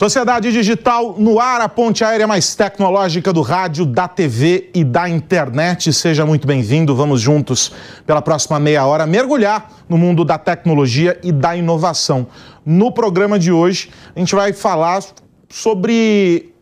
Sociedade Digital no ar, a ponte aérea mais tecnológica do rádio, da TV e da internet. Seja muito bem-vindo. Vamos juntos pela próxima meia hora mergulhar no mundo da tecnologia e da inovação. No programa de hoje, a gente vai falar sobre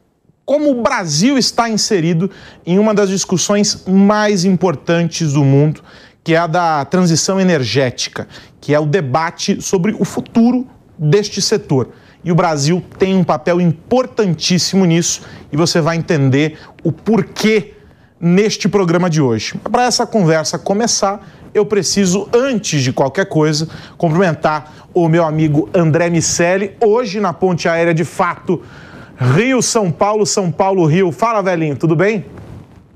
como o Brasil está inserido em uma das discussões mais importantes do mundo, que é a da transição energética, que é o debate sobre o futuro deste setor e o Brasil tem um papel importantíssimo nisso e você vai entender o porquê neste programa de hoje. Para essa conversa começar, eu preciso, antes de qualquer coisa, cumprimentar o meu amigo André Miceli, hoje na ponte aérea de fato, Rio-São Paulo, São Paulo-Rio. Fala, velhinho, tudo bem?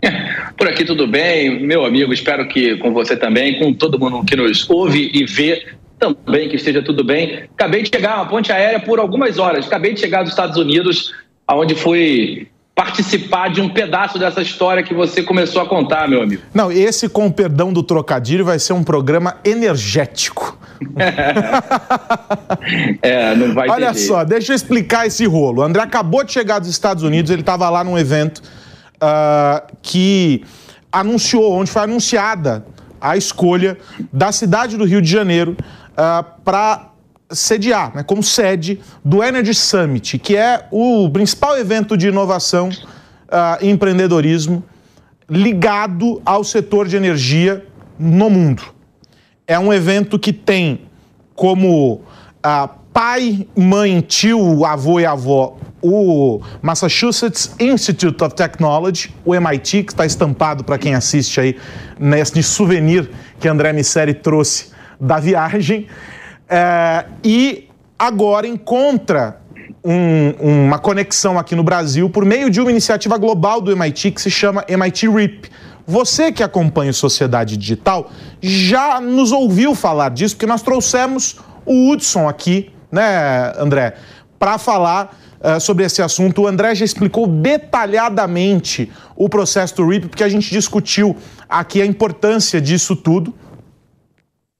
Por aqui tudo bem, meu amigo. Espero que com você também, com todo mundo que nos ouve e vê também que esteja tudo bem. Acabei de chegar a ponte aérea por algumas horas. Acabei de chegar dos Estados Unidos, aonde fui participar de um pedaço dessa história que você começou a contar, meu amigo. Não, esse, com o perdão do trocadilho, vai ser um programa energético. é, não vai Olha só, deixa eu explicar esse rolo. O André acabou de chegar dos Estados Unidos, ele estava lá num evento uh, que anunciou, onde foi anunciada a escolha da cidade do Rio de Janeiro uh, ah, para sediar, né, como sede do Energy Summit, que é o principal evento de inovação uh, e empreendedorismo ligado ao setor de energia no mundo. É um evento que tem como uh, pai, mãe, tio, avô e avó o Massachusetts Institute of Technology, o MIT, que está estampado para quem assiste aí nesse souvenir que André Misseri trouxe da viagem, é, e agora encontra um, uma conexão aqui no Brasil por meio de uma iniciativa global do MIT que se chama MIT RIP. Você que acompanha Sociedade Digital já nos ouviu falar disso, porque nós trouxemos o Hudson aqui, né, André, para falar uh, sobre esse assunto. O André já explicou detalhadamente o processo do RIP, porque a gente discutiu aqui a importância disso tudo.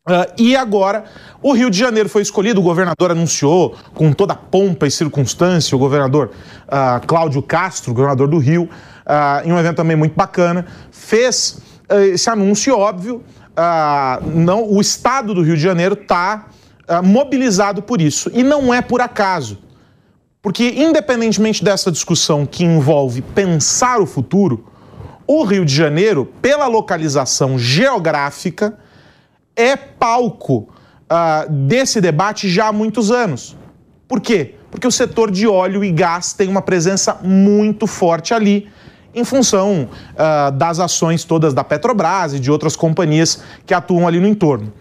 Uh, e agora, o Rio de Janeiro foi escolhido, o governador anunciou com toda pompa e circunstância, o governador uh, Cláudio Castro, governador do Rio, uh, em um evento também muito bacana, fez esse anúncio óbvio. não, o estado do Rio de Janeiro está mobilizado por isso. E não é por acaso. Porque, independentemente dessa discussão que envolve pensar o futuro, o Rio de Janeiro, pela localização geográfica, é palco uh, desse debate já há muitos anos. Por quê? Porque o setor de óleo e gás tem uma presença muito forte ali, em função uh, das ações todas da Petrobras e de outras companhias que atuam ali no entorno.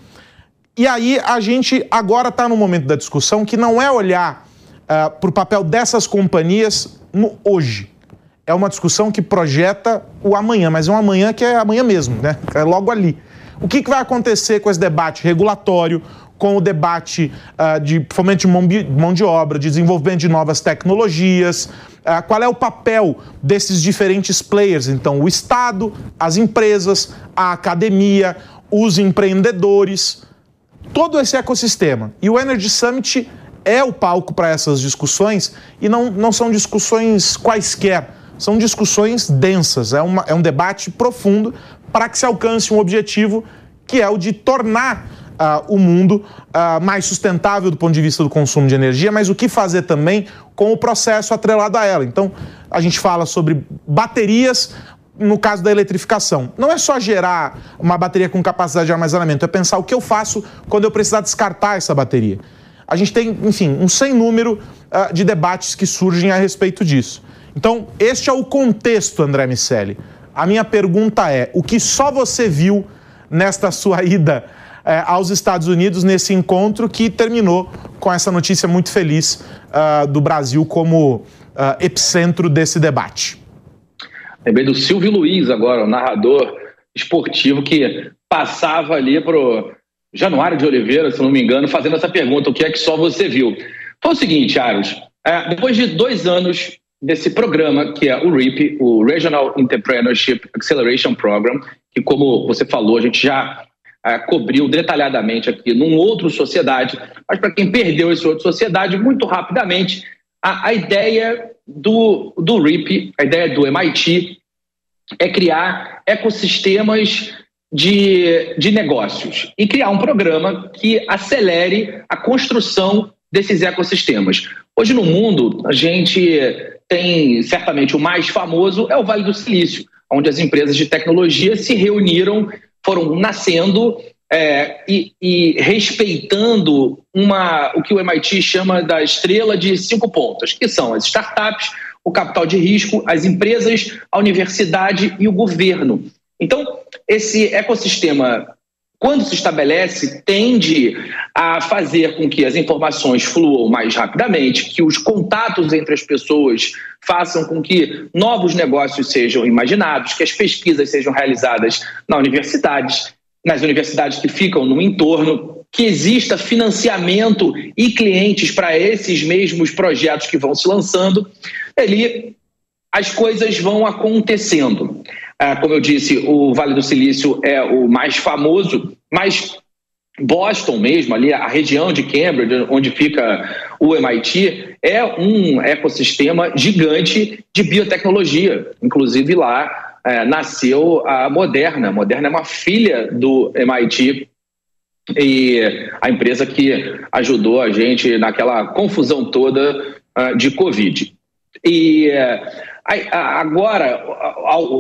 E aí a gente agora está no momento da discussão que não é olhar uh, para o papel dessas companhias no hoje. É uma discussão que projeta o amanhã, mas é um amanhã que é amanhã mesmo, né? É logo ali. O que, que vai acontecer com esse debate regulatório, com o debate uh, de fomento de mão, mão, de obra, de desenvolvimento de novas tecnologias, uh, qual é o papel desses diferentes players? Então, o Estado, as empresas, a academia, os empreendedores, todo esse ecossistema. E o Energy Summit é o palco para essas discussões e não, não são discussões quaisquer, são discussões densas, é, uma, é um debate profundo para que se alcance um objetivo que é o de tornar uh, o mundo uh, mais sustentável do ponto de vista do consumo de energia, mas o que fazer também com o processo atrelado a ela. Então, a gente fala sobre baterias no caso da eletrificação. Não é só gerar uma bateria com capacidade de armazenamento, é pensar o que eu faço quando eu precisar descartar essa bateria. A gente tem, enfim, um sem número uh, de debates que surgem a respeito disso. Então, este é o contexto, André Miceli. A minha pergunta é: o que só você viu nesta sua ida eh, aos Estados Unidos, nesse encontro que terminou com essa notícia muito feliz uh, do Brasil como uh, epicentro desse debate? Lembrei do Silvio Luiz agora, o narrador esportivo que passava ali para o Januário de Oliveira, se não me engano, fazendo essa pergunta: o que é que só você viu? Foi o seguinte, Aros, é, depois de dois anos desse programa, que é o REAP, o Regional Entrepreneurship Acceleration Program, que, como você falou, a gente já é, cobriu detalhadamente aqui num outro Sociedade, mas para quem perdeu esse outro Sociedade, muito rapidamente, a, a ideia do, do RIP, a ideia do MIT, é criar ecossistemas de, de negócios e criar um programa que acelere a construção desses ecossistemas. Hoje no mundo, a gente tem certamente o mais famoso é o Vale do Silício, onde as empresas de tecnologia se reuniram, foram nascendo é, e, e, respeitando uma, o que o MIT chama da estrela de cinco pontas, que são as startups, o capital de risco, as empresas, a universidade e o governo. Então, esse ecossistema, quando se estabelece, tende a fazer com que as informações fluam mais rapidamente, que os contatos entre as pessoas façam com que novos negócios sejam imaginados, que as pesquisas sejam realizadas na universidades, nas universidades que ficam no entorno, que exista financiamento e clientes para esses mesmos projetos que vão se lançando. Ali as coisas vão acontecendo. Ah, como eu disse, o Vale do Silício é o mais famoso, mas Boston mesmo, ali a região de Cambridge, onde fica o MIT, é um ecossistema gigante de biotecnologia. Inclusive lá é, nasceu a Moderna. A Moderna é uma filha do MIT e a empresa que ajudou a gente naquela confusão toda uh, de Covid. E uh, Agora,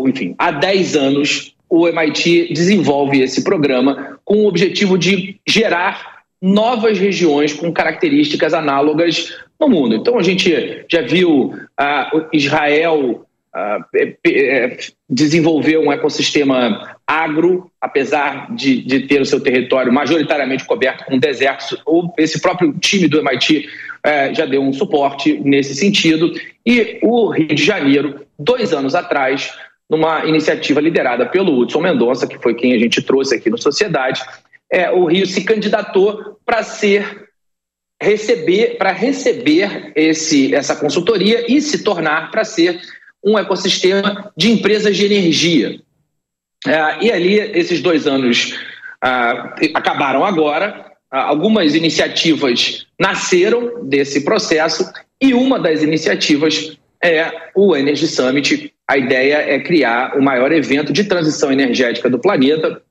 enfim, há 10 anos, o MIT desenvolve esse programa com o objetivo de gerar novas regiões com características análogas no mundo. Então, a gente já viu uh, Israel desenvolver um ecossistema agro, apesar de, de, ter o seu território majoritariamente coberto com desertos. Esse próprio time do MIT é, já deu um suporte nesse sentido. E o Rio de Janeiro, dois anos atrás, numa iniciativa liderada pelo Hudson Mendonça, que foi quem a gente trouxe aqui no Sociedade, é, o Rio se candidatou para ser receber para receber esse, essa consultoria e se tornar para ser um ecossistema de empresas de energia. É, e ali esses dois anos ah, acabaram agora ah, algumas iniciativas nasceram desse processo e uma das iniciativas é o Energy Summit. A ideia é criar o maior evento de transição energética do planeta.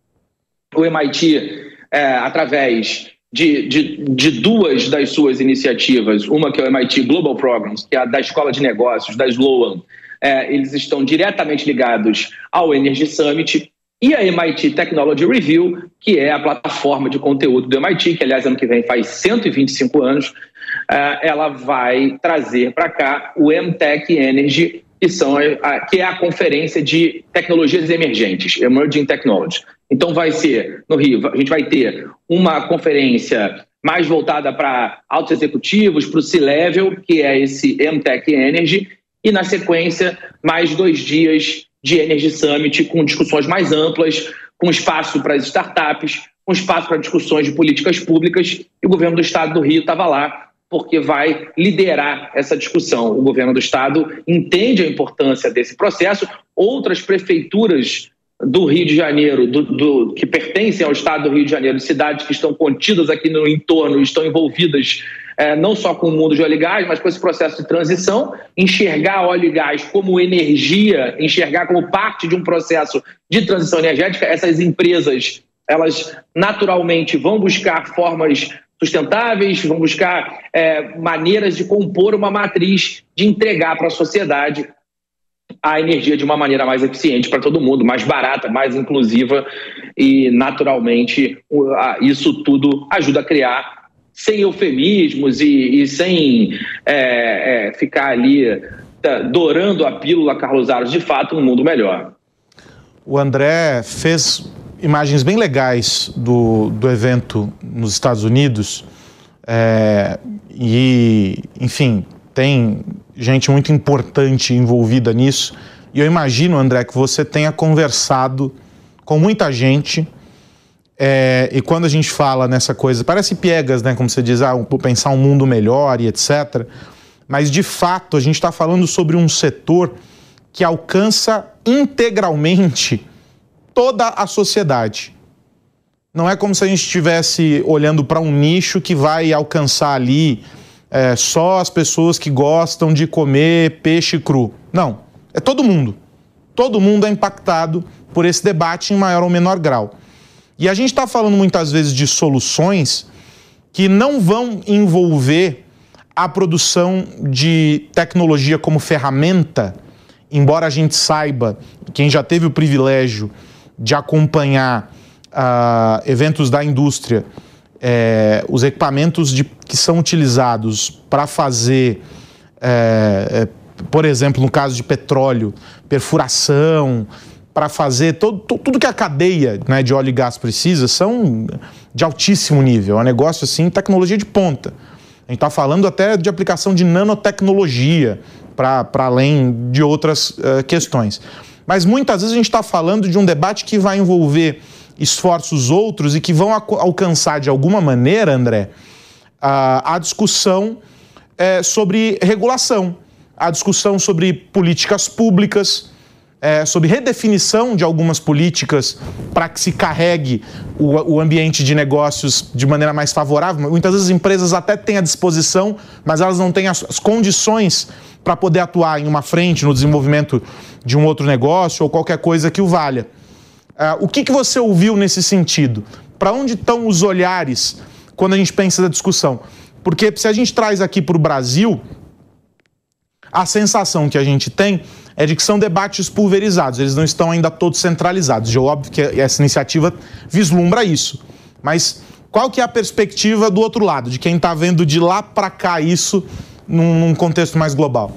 O MIT, é, através de, de, de, duas das suas iniciativas, uma que é o MIT Global Programs, que é a da Escola de Negócios, da Sloan, é, eles estão diretamente ligados ao Energy Summit e a MIT Technology Review, que é a plataforma de conteúdo do MIT, que aliás ano que vem faz 125 anos, eh, ela vai trazer para cá o MTech Energy, que, são a, que é a conferência de tecnologias emergentes, Emerging Technology. Então vai ser, no Rio, a gente vai ter uma conferência mais voltada para altos executivos, para o C-Level, que é esse MTech Energy, e na sequência, mais dois dias de Energy Summit com discussões mais amplas, com espaço para as startups, com espaço para discussões de políticas públicas, e o governo do estado do Rio estava lá porque vai liderar essa discussão. O governo do estado entende a importância desse processo, outras prefeituras do Rio de Janeiro, do, do, que pertencem ao estado do Rio de Janeiro, cidades que estão contidas aqui no entorno, estão envolvidas é, não só com o mundo de óleo e gás, mas com esse processo de transição, enxergar óleo e gás como energia, enxergar como parte de um processo de transição energética, essas empresas, elas naturalmente vão buscar formas sustentáveis, vão buscar é, maneiras de compor uma matriz de entregar para a sociedade a energia de uma maneira mais eficiente para todo mundo, mais barata, mais inclusiva e, naturalmente, isso tudo ajuda a criar sem eufemismos e, e sem é, é, ficar ali tá, dourando a pílula Carlos Aros, de fato, um mundo melhor. O André fez imagens bem legais do, do evento nos Estados Unidos é, e, enfim, tem gente muito importante envolvida nisso. E eu imagino, André, que você tenha conversado com muita gente é, e quando a gente fala nessa coisa, parece piegas, né? Como você diz, ah, pensar um mundo melhor e etc. Mas de fato, a gente está falando sobre um setor que alcança integralmente toda a sociedade. Não é como se a gente estivesse olhando para um nicho que vai alcançar ali é, só as pessoas que gostam de comer peixe cru. Não, é todo mundo. Todo mundo é impactado por esse debate em maior ou menor grau. E a gente está falando muitas vezes de soluções que não vão envolver a produção de tecnologia como ferramenta, embora a gente saiba, quem já teve o privilégio de acompanhar uh, eventos da indústria, é, os equipamentos de, que são utilizados para fazer, é, é, por exemplo, no caso de petróleo, perfuração, para fazer todo, tudo que a cadeia né, de óleo e gás precisa são de altíssimo nível. É um negócio assim, tecnologia de ponta. A gente está falando até de aplicação de nanotecnologia para além de outras uh, questões. Mas muitas vezes a gente está falando de um debate que vai envolver esforços outros e que vão alcançar de alguma maneira, André, a, a discussão é, sobre regulação, a discussão sobre políticas públicas, é, sobre redefinição de algumas políticas para que se carregue o, o, ambiente de negócios de maneira mais favorável. Muitas vezes as empresas até têm a disposição, mas elas não têm as, as condições para poder atuar em uma frente no desenvolvimento de um outro negócio ou qualquer coisa que o valha. É, o que, que você ouviu nesse sentido? Para onde estão os olhares quando a gente pensa na discussão? Porque se a gente traz aqui para o Brasil, a sensação que a gente tem é de que são debates pulverizados, eles não estão ainda todos centralizados. E é óbvio que essa iniciativa vislumbra isso. Mas qual que é a perspectiva do outro lado, de quem está vendo de lá para cá isso num, num contexto mais global?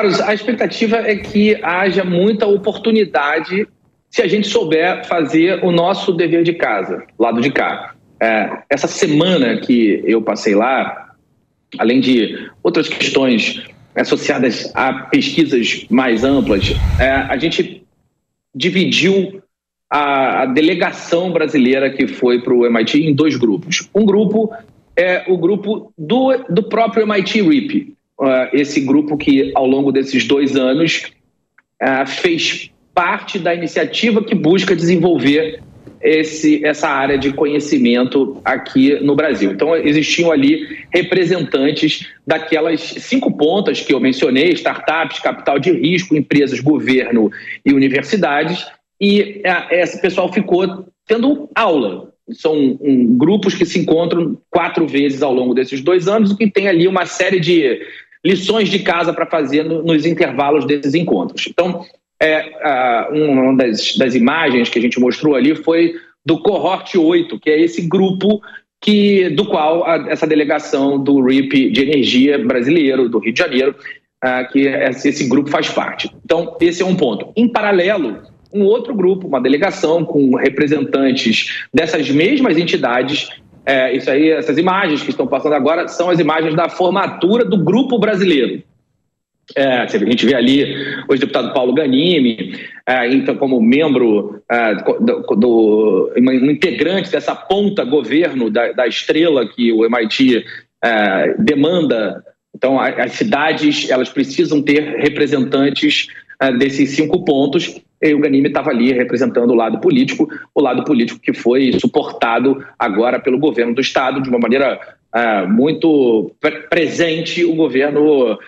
Carlos, a expectativa é que haja muita oportunidade se a gente souber fazer o nosso dever de casa, lado de cá. É, essa semana que eu passei lá, além de outras questões associadas a pesquisas mais amplas, é, a gente dividiu a, a, delegação brasileira que foi para o MIT em dois grupos. Um grupo é o grupo do, do próprio MIT RIP, uh, esse grupo que, ao longo desses dois anos, uh, fez parte da iniciativa que busca desenvolver esse, essa área de conhecimento aqui no Brasil. Então, existiam ali representantes daquelas cinco pontas que eu mencionei: startups, capital de risco, empresas, governo e universidades. E esse pessoal ficou tendo aula. São um, grupos que se encontram quatro vezes ao longo desses dois anos, e que tem ali uma série de lições de casa para fazer no, nos intervalos desses encontros. Então, é, uma das, das, imagens que a gente mostrou ali foi do Cohort 8, que é esse grupo que, do qual a, essa delegação do RIP de Energia brasileiro, do Rio de Janeiro, que esse grupo faz parte. Então, esse é um ponto. Em paralelo, um outro grupo, uma delegação com representantes dessas mesmas entidades é, isso aí, essas imagens que estão passando agora são as imagens da formatura do grupo brasileiro. É, a gente vê ali o deputado Paulo Ganimi, é, então, como membro é, do, do, um integrante dessa ponta governo da, da estrela que o MIT é, demanda. Então, as cidades elas precisam ter representantes é, desses cinco pontos e o Ganime estava ali representando o lado político, o lado político que foi suportado agora pelo governo do Estado de uma maneira uh, muito pre presente. O governo uh,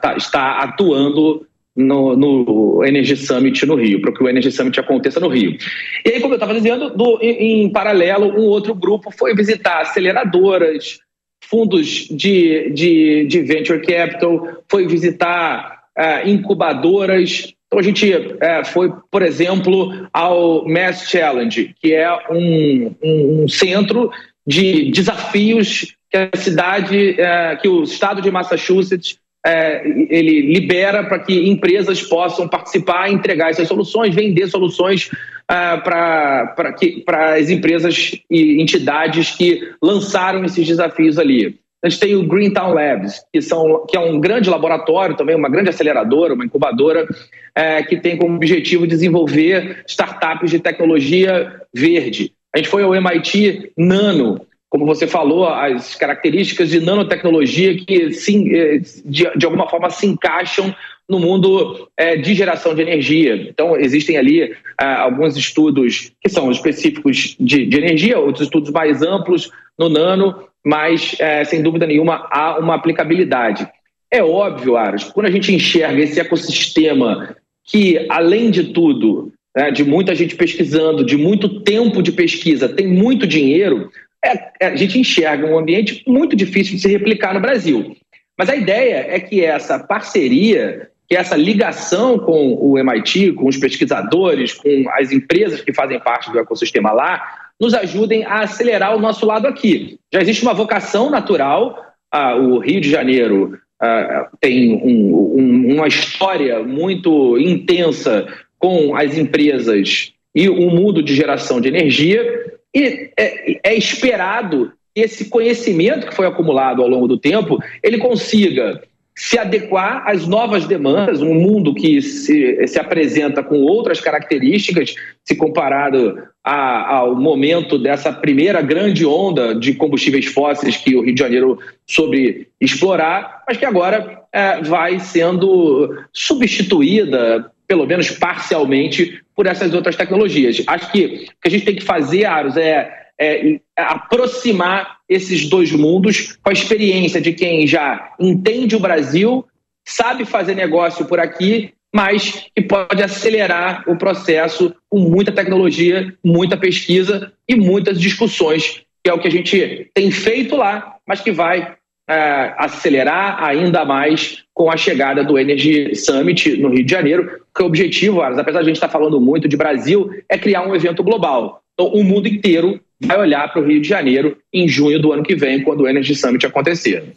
tá, está atuando no, no, Energy Summit no Rio, para que o Energy Summit aconteça no Rio. E aí, como eu estava dizendo, do, em, em, paralelo, um outro grupo foi visitar aceleradoras, fundos de, de, de venture capital, foi visitar incubadoras, então a gente é, foi, por exemplo, ao Mass Challenge, que é um, um, um centro de desafios que a cidade, é, que o estado de Massachusetts é, ele libera para que empresas possam participar, entregar essas soluções, vender soluções é, para as empresas e entidades que lançaram esses desafios ali. A gente tem o Greentown Labs, que, são, que é um grande laboratório também, uma grande aceleradora, uma incubadora, é, que tem como objetivo desenvolver startups de tecnologia verde. A gente foi ao MIT Nano, como você falou, as características de nanotecnologia que sim, eh, de, de alguma forma se encaixam no mundo é, de geração de energia. Então, existem ali ah, alguns estudos que são específicos de, de, energia, outros estudos mais amplos no nano, mas, é, sem dúvida nenhuma, há uma aplicabilidade. É óbvio, Aros, quando a gente enxerga esse ecossistema que, além de tudo, né, de muita gente pesquisando, de muito tempo de pesquisa, tem muito dinheiro, é, é, a gente enxerga um ambiente muito difícil de se replicar no Brasil. Mas a ideia é que essa parceria que essa ligação com o MIT, com os pesquisadores, com as empresas que fazem parte do ecossistema lá, nos ajudem a acelerar o nosso lado aqui. Já existe uma vocação natural, ah, o Rio de Janeiro ah, tem um, um, uma história muito intensa com as empresas e o mundo de geração de energia, e é, é esperado que esse conhecimento que foi acumulado ao longo do tempo, ele consiga se adequar às novas demandas, um mundo que se, se apresenta com outras características, se comparado a, ao momento dessa primeira grande onda de combustíveis fósseis que o Rio de Janeiro soube explorar, mas que agora é, vai sendo substituída, pelo menos parcialmente, por essas outras tecnologias. Acho que o que a gente tem que fazer, Aros, é é, aproximar esses dois mundos com a experiência de quem já entende o Brasil, sabe fazer negócio por aqui, mas que pode acelerar o processo com muita tecnologia, muita pesquisa e muitas discussões, que é o que a gente tem feito lá, mas que vai é, acelerar ainda mais com a chegada do Energy Summit no Rio de Janeiro, que o objetivo, apesar de a gente estar falando muito de Brasil, é criar um evento global. Então, o mundo inteiro vai olhar para o Rio de Janeiro em junho do ano que vem, quando o Energy Summit acontecer.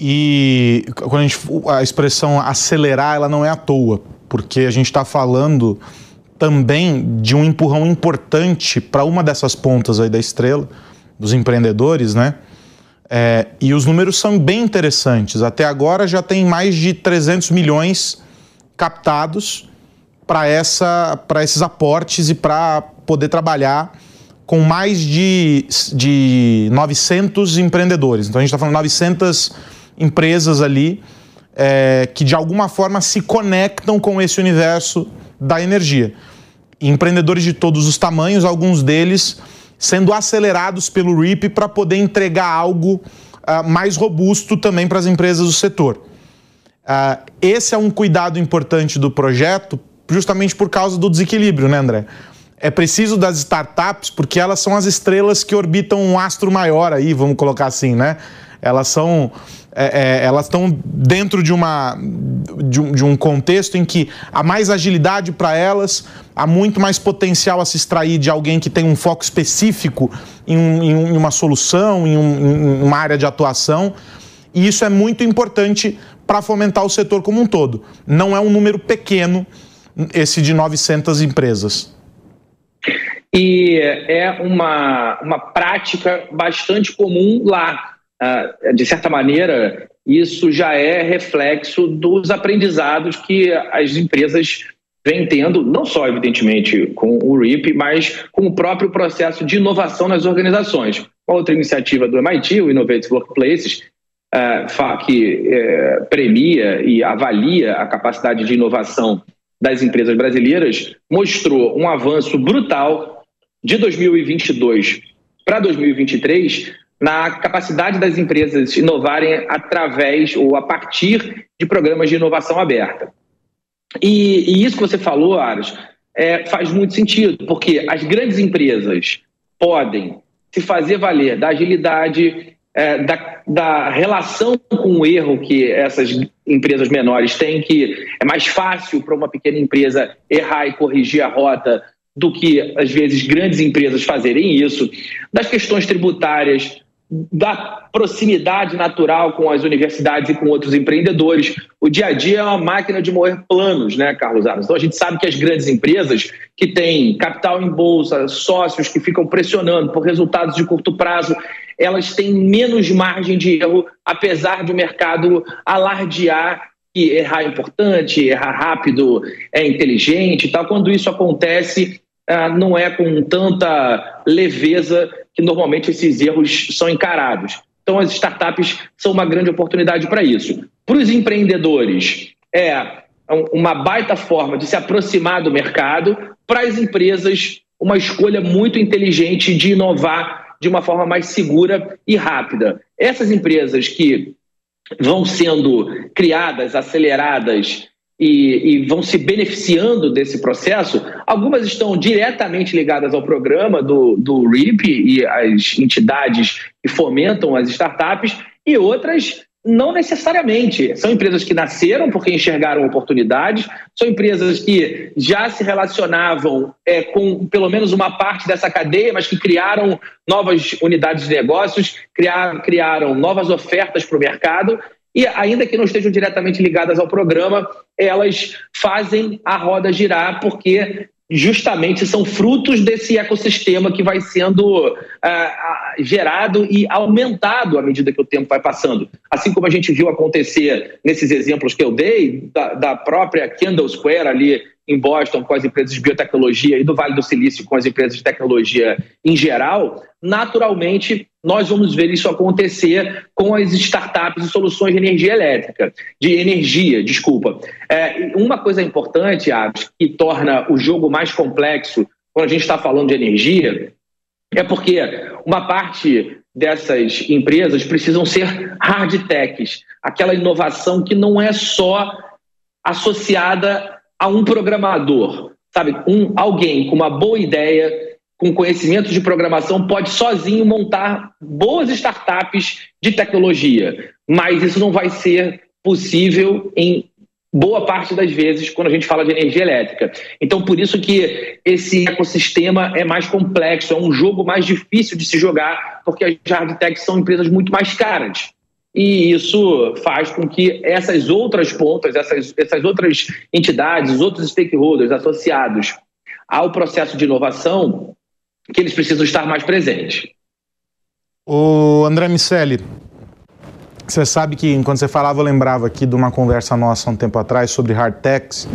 E quando a, gente, a expressão acelerar, ela não é à toa, porque a gente está falando também de um empurrão importante para uma dessas pontas aí da estrela, dos empreendedores, né? É, e os números são bem interessantes. Até agora já tem mais de 300 milhões captados para esses aportes e para poder trabalhar com mais de, de 900 empreendedores. Então a gente está falando de 900 empresas ali é, que de alguma forma se conectam com esse universo da energia. empreendedores de todos os tamanhos, alguns deles sendo acelerados pelo RIP para poder entregar algo uh, mais robusto também para as empresas do setor. Uh, esse é um cuidado importante do projeto, justamente por causa do desequilíbrio, né, André? é preciso das startups porque elas são as estrelas que orbitam um astro maior aí, vamos colocar assim, né? Elas são. É, é, elas estão dentro de, uma, de um, de, um, contexto em que há mais agilidade para elas, há muito mais potencial a se extrair de alguém que tem um foco específico em, em uma solução, em, um, em uma área de atuação. E isso é muito importante para fomentar o setor como um todo. Não é um número pequeno esse de 900 empresas. E é uma, uma prática bastante comum lá. Ah, de certa maneira, isso já é reflexo dos aprendizados que as empresas vêm tendo, não só, evidentemente, com o RIP, mas com o próprio processo de inovação nas organizações. Outra iniciativa do MIT, o Innovative Workplaces, ah, que eh, premia e avalia a capacidade de inovação das empresas brasileiras mostrou um avanço brutal de 2022 para 2023 na capacidade das empresas inovarem através ou a partir de programas de inovação aberta. E, e isso que você falou, Aros, é, faz muito sentido, porque as grandes empresas podem se fazer valer da agilidade, é, da, da, relação com o erro que essas empresas menores têm, que é mais fácil para uma pequena empresa errar e corrigir a rota do que, às vezes, grandes empresas fazerem isso, das questões tributárias, da proximidade natural com as universidades e com outros empreendedores. O dia a dia é uma máquina de moer planos, né, Carlos Aros? Então a gente sabe que as grandes empresas que têm capital em bolsa, sócios que ficam pressionando por resultados de curto prazo, elas têm menos margem de erro, apesar de o mercado alardear que errar é importante, errar rápido é inteligente e tal. Quando isso acontece, ah, não é com tanta leveza que normalmente esses erros são encarados. Então, as startups são uma grande oportunidade para isso. Para os empreendedores, é uma baita forma de se aproximar do mercado. Para as empresas, uma escolha muito inteligente de inovar de uma forma mais segura e rápida. Essas empresas que vão sendo criadas, aceleradas e, e, vão se beneficiando desse processo. Algumas estão diretamente ligadas ao programa do, do RIP e as entidades que fomentam as startups, e outras não necessariamente. São empresas que nasceram porque enxergaram oportunidades, são empresas que já se relacionavam é, com pelo menos uma parte dessa cadeia, mas que criaram novas unidades de negócios, criaram, criaram novas ofertas para o mercado. E ainda que não estejam diretamente ligadas ao programa, elas fazem a roda girar porque justamente são frutos desse ecossistema que vai sendo uh, gerado e aumentado à medida que o tempo vai passando. Assim como a gente viu acontecer nesses exemplos que eu dei, da, da própria Kendall Square ali em Boston com as empresas de biotecnologia e do Vale do Silício com as empresas de tecnologia em geral, naturalmente nós vamos ver isso acontecer com as startups e soluções de energia elétrica, de energia, desculpa. É, uma coisa importante, Aves, que torna o jogo mais complexo quando a gente está falando de energia, é porque uma parte dessas empresas precisam ser hard techs, aquela inovação que não é só associada a um programador, sabe? Um, alguém com uma boa ideia, com conhecimento de programação, pode sozinho montar boas startups de tecnologia, mas isso não vai ser possível em boa parte das vezes quando a gente fala de energia elétrica. Então, por isso que esse ecossistema é mais complexo, é um jogo mais difícil de se jogar, porque as hard techs são empresas muito mais caras e isso faz com que essas outras pontas, essas, essas outras entidades, os outros stakeholders associados ao processo de inovação, que eles precisam estar mais presentes. O André Miceli, você sabe que enquanto você falava, eu lembrava aqui de uma conversa nossa um tempo atrás sobre hard techs,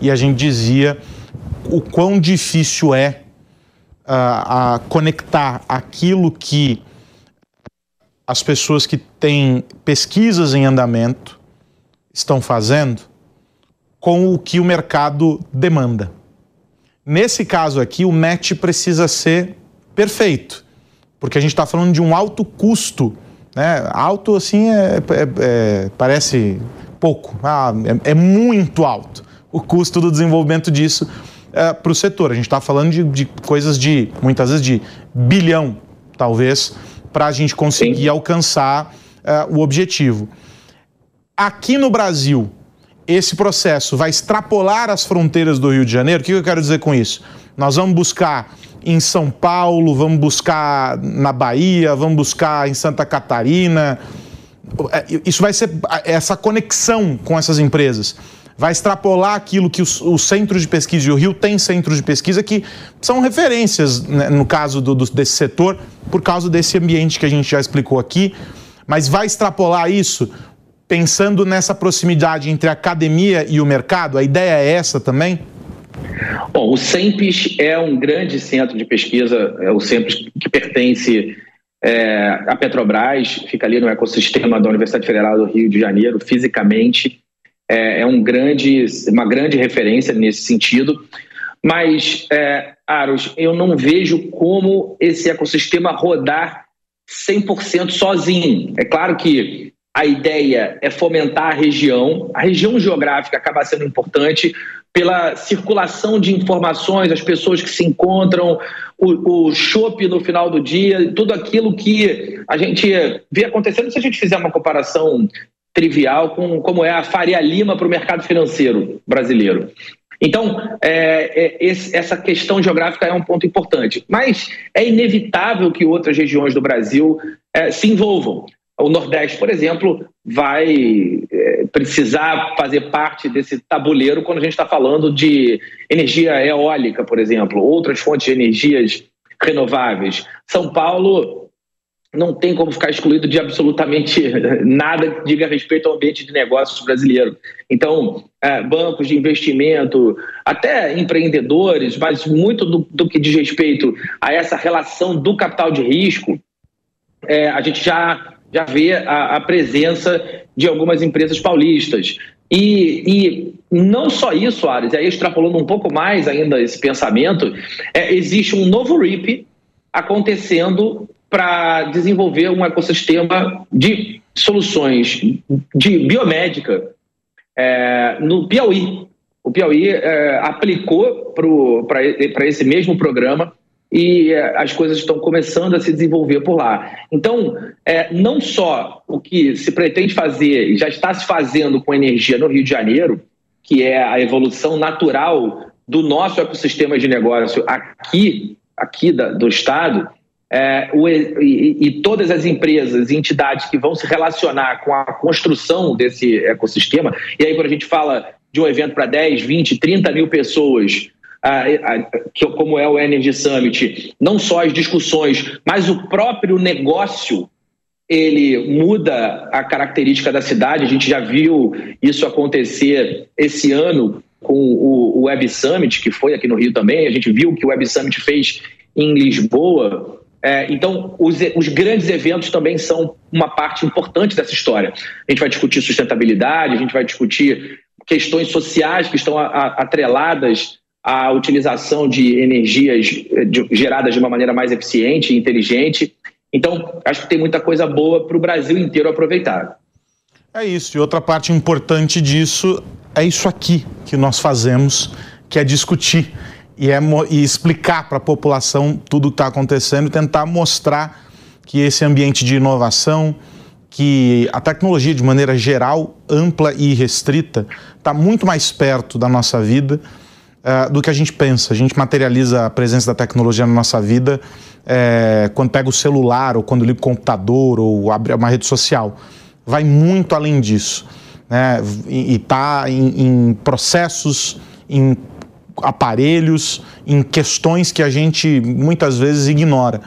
e a gente dizia o quão difícil é uh, a conectar aquilo que as pessoas que têm pesquisas em andamento estão fazendo com o que o mercado demanda. Nesse caso aqui, o match precisa ser perfeito, porque a gente está falando de um alto custo. Né? Alto, assim, é, é, é, parece pouco, ah, é, é, muito alto o custo do desenvolvimento disso é, para o setor. A gente está falando de, de coisas de, muitas vezes, de bilhão, talvez, para a gente conseguir Sim. alcançar uh, o objetivo. Aqui no Brasil, esse processo vai extrapolar as fronteiras do Rio de Janeiro. O que eu quero dizer com isso? Nós vamos buscar em São Paulo, vamos buscar na Bahia, vamos buscar em Santa Catarina. É, isso vai ser essa conexão com essas empresas vai extrapolar aquilo que os, os centros de pesquisa e o Rio tem centros de pesquisa que são referências, né, no caso do, do, desse setor, por causa desse ambiente que a gente já explicou aqui, mas vai extrapolar isso pensando nessa proximidade entre a academia e o mercado? A ideia é essa também? Bom, o SEMPES é um grande centro de pesquisa, é o SEMPES que pertence é, à Petrobras, fica ali no ecossistema da Universidade Federal do Rio de Janeiro, fisicamente é, é um grande, uma grande referência nesse sentido. Mas, é, Aros, eu não vejo como esse ecossistema rodar 100% sozinho. É claro que a ideia é fomentar a região, a região geográfica acaba sendo importante pela circulação de informações, as pessoas que se encontram, o, o no final do dia, tudo aquilo que a gente vê acontecendo. Se a gente fizer uma comparação trivial com como é a Faria Lima para o mercado financeiro brasileiro. Então, é, é, esse, essa questão geográfica é um ponto importante, mas é inevitável que outras regiões do Brasil é, se envolvam. O Nordeste, por exemplo, vai é, precisar fazer parte desse tabuleiro quando a gente está falando de energia eólica, por exemplo, outras fontes de energias renováveis. São Paulo não tem como ficar excluído de absolutamente nada que diga respeito ao ambiente de negócios brasileiro. Então, é, bancos de investimento, até empreendedores, mas muito do, do, que diz respeito a essa relação do capital de risco, é, a gente já, já vê a, a, presença de algumas empresas paulistas. E, e não só isso, Ares, aí extrapolando um pouco mais ainda esse pensamento, é, existe um novo RIP acontecendo para desenvolver um ecossistema de soluções de biomédica é, no Piauí. O Piauí é, aplicou para esse mesmo programa e é, as coisas estão começando a se desenvolver por lá. Então, é, não só o que se pretende fazer e já está se fazendo com energia no Rio de Janeiro, que é a evolução natural do nosso ecossistema de negócio aqui, aqui da, do Estado, é, o, e, e, todas as empresas e entidades que vão se relacionar com a construção desse ecossistema, e aí quando a gente fala de um evento para 10, 20, 30 mil pessoas, que, como é o Energy Summit, não só as discussões, mas o próprio negócio ele muda a característica da cidade. A gente já viu isso acontecer esse ano com o Web Summit, que foi aqui no Rio também. A gente viu que o Web Summit fez em Lisboa. É, então, os, os, grandes eventos também são uma parte importante dessa história. A gente vai discutir sustentabilidade, a gente vai discutir questões sociais que estão a, a, atreladas à utilização de energias de, geradas de uma maneira mais eficiente e inteligente. Então, acho que tem muita coisa boa para o Brasil inteiro aproveitar. É isso. E outra parte importante disso é isso aqui que nós fazemos, que é discutir e, é, e explicar para a população tudo o que está acontecendo e tentar mostrar que esse ambiente de inovação, que a tecnologia de maneira geral, ampla e restrita, está muito mais perto da nossa vida uh, do que a gente pensa. A gente materializa a presença da tecnologia na nossa vida uh, quando pega o celular, ou quando liga o computador, ou abre uma rede social. Vai muito além disso. Né? E está em, em processos, em aparelhos, em questões que a gente muitas vezes ignora.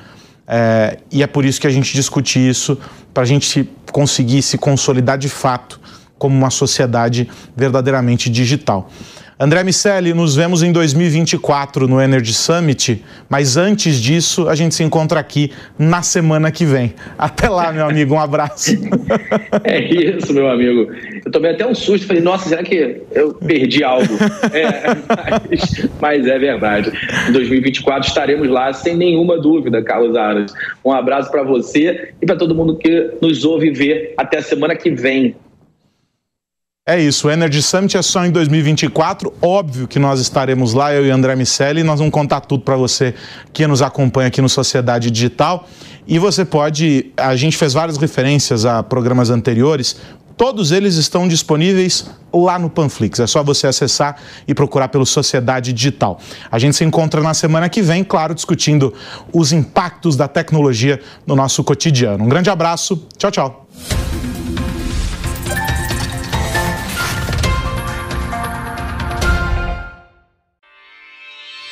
É, e é por isso que a gente discute isso, para a gente conseguir se consolidar de fato como uma sociedade verdadeiramente digital. André Miceli, nos vemos em 2024 no Energy Summit, mas antes disso, a gente se encontra aqui na semana que vem. Até lá, meu amigo, um abraço. É isso, meu amigo. Eu tomei até um susto, falei, nossa, será que eu perdi algo? É, mas, mas, é verdade. Em 2024 estaremos lá, sem nenhuma dúvida, Carlos Aras. Um abraço para você e para todo mundo que nos ouve ver. Até a semana que vem. É isso, o Energy Summit é só em 2024. Óbvio que nós estaremos lá, eu e André Miceli, e nós vamos contar tudo para você que nos acompanha aqui no Sociedade Digital. E você pode, a gente fez várias referências a programas anteriores, todos eles estão disponíveis lá no Panflix. É só você acessar e procurar pelo Sociedade Digital. A gente se encontra na semana que vem, claro, discutindo os impactos da tecnologia no nosso cotidiano. Um grande abraço, tchau, tchau.